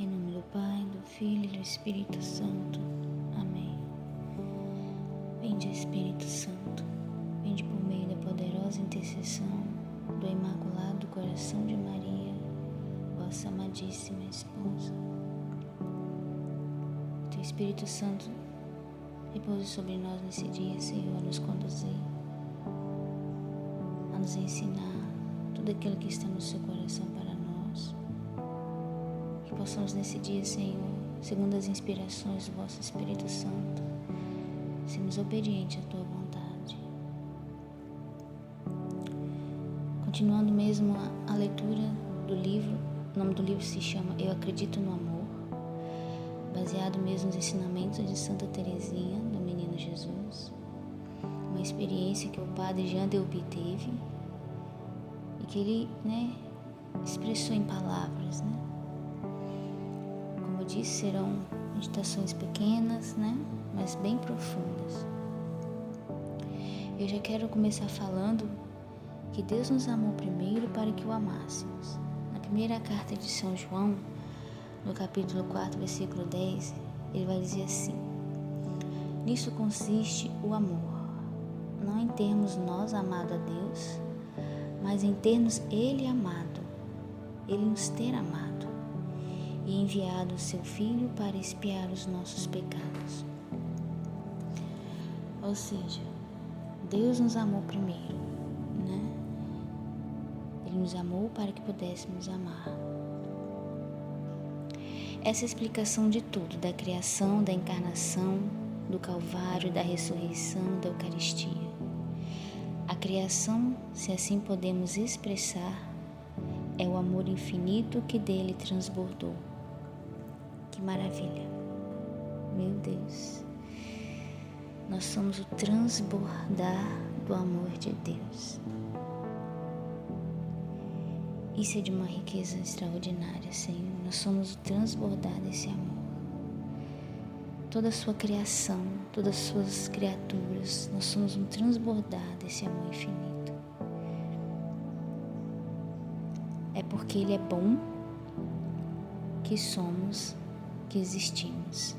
Em nome do Pai, do Filho e do Espírito Santo. Amém. Vinde, Espírito Santo, vinde por meio da poderosa intercessão do Imaculado Coração de Maria, vossa amadíssima esposa. Teu Espírito Santo repouse sobre nós nesse dia, Senhor, a nos conduzir, a nos ensinar tudo aquilo que está no seu coração nós. Que possamos nesse dia, Senhor, segundo as inspirações do vosso Espírito Santo, sermos obedientes à tua vontade. Continuando mesmo a, a leitura do livro, o nome do livro se chama Eu Acredito no Amor, baseado mesmo nos ensinamentos de Santa Teresinha, do Menino Jesus, uma experiência que o padre Jean Delby teve que ele né, expressou em palavras. Né? Disse, serão meditações pequenas, né, mas bem profundas. Eu já quero começar falando que Deus nos amou primeiro para que o amássemos. Na primeira carta de São João, no capítulo 4, versículo 10, ele vai dizer assim: Nisso consiste o amor, não em termos nós amado a Deus, mas em termos Ele amado, Ele nos ter amado e enviado seu Filho para expiar os nossos pecados. Ou seja, Deus nos amou primeiro, né? Ele nos amou para que pudéssemos amar. Essa é explicação de tudo, da criação, da encarnação, do Calvário, da ressurreição, da Eucaristia. A criação, se assim podemos expressar, é o amor infinito que dele transbordou. Que maravilha! Meu Deus! Nós somos o transbordar do amor de Deus. Isso é de uma riqueza extraordinária, Senhor. Nós somos o transbordar desse amor toda a sua criação, todas as suas criaturas. Nós somos um transbordar desse amor infinito. É porque Ele é bom que somos, que existimos.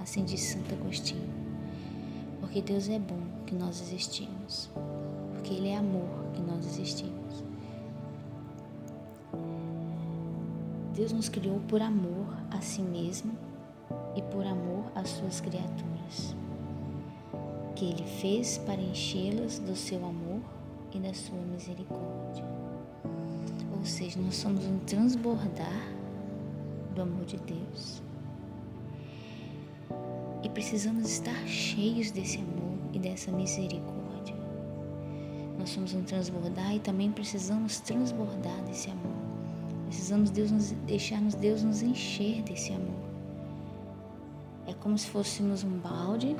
Assim diz Santo Agostinho. Porque Deus é bom que nós existimos. Porque Ele é amor que nós existimos. Deus nos criou por amor a si mesmo e por amor às suas criaturas, que Ele fez para enchê-las do seu amor e da sua misericórdia. Ou seja, nós somos um transbordar do amor de Deus. E precisamos estar cheios desse amor e dessa misericórdia. Nós somos um transbordar e também precisamos transbordar desse amor. Precisamos Deus nos, deixarmos Deus nos encher desse amor. É como se fôssemos um balde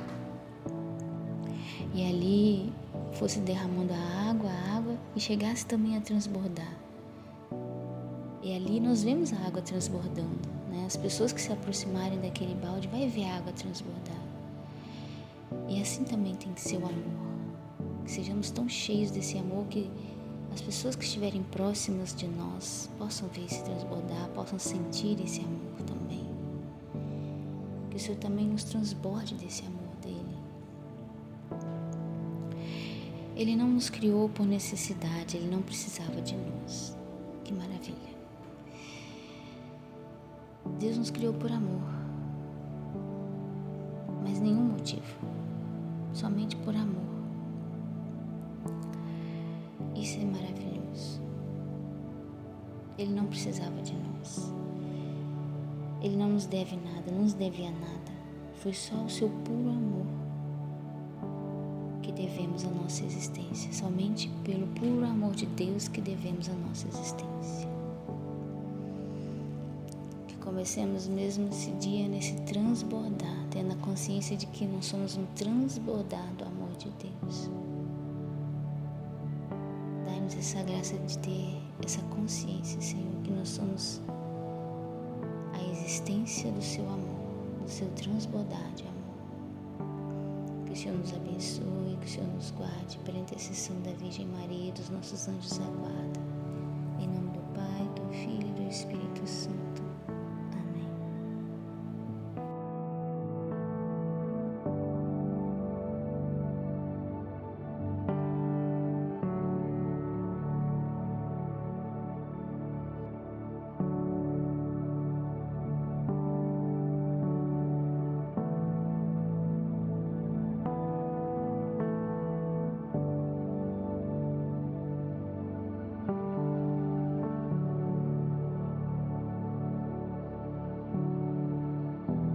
e ali fosse derramando a água, a água e chegasse também a transbordar. E ali nós vemos a água transbordando. Né? As pessoas que se aproximarem daquele balde vai ver a água transbordar. E assim também tem que ser o amor. Que sejamos tão cheios desse amor que as pessoas que estiverem próximas de nós possam ver se transbordar, possam sentir esse amor também que o Senhor também nos transborde desse amor dele. Ele não nos criou por necessidade, ele não precisava de nós. Que maravilha. Deus nos criou por amor, mas nenhum motivo, somente por amor. Isso é maravilhoso. Ele não precisava de nós. Ele não nos deve nada, não nos devia nada. Foi só o seu puro amor que devemos a nossa existência. Somente pelo puro amor de Deus que devemos a nossa existência. Comecemos mesmo esse dia nesse transbordar, tendo a consciência de que nós somos um transbordar do amor de Deus. Dai-nos essa graça de ter essa consciência, Senhor, que nós somos a existência do Seu amor, do Seu transbordar de amor. Que o Senhor nos abençoe, que o Senhor nos guarde pela intercessão da Virgem Maria e dos nossos anjos da guarda. Em nome do Pai, do Filho e do Espírito Santo.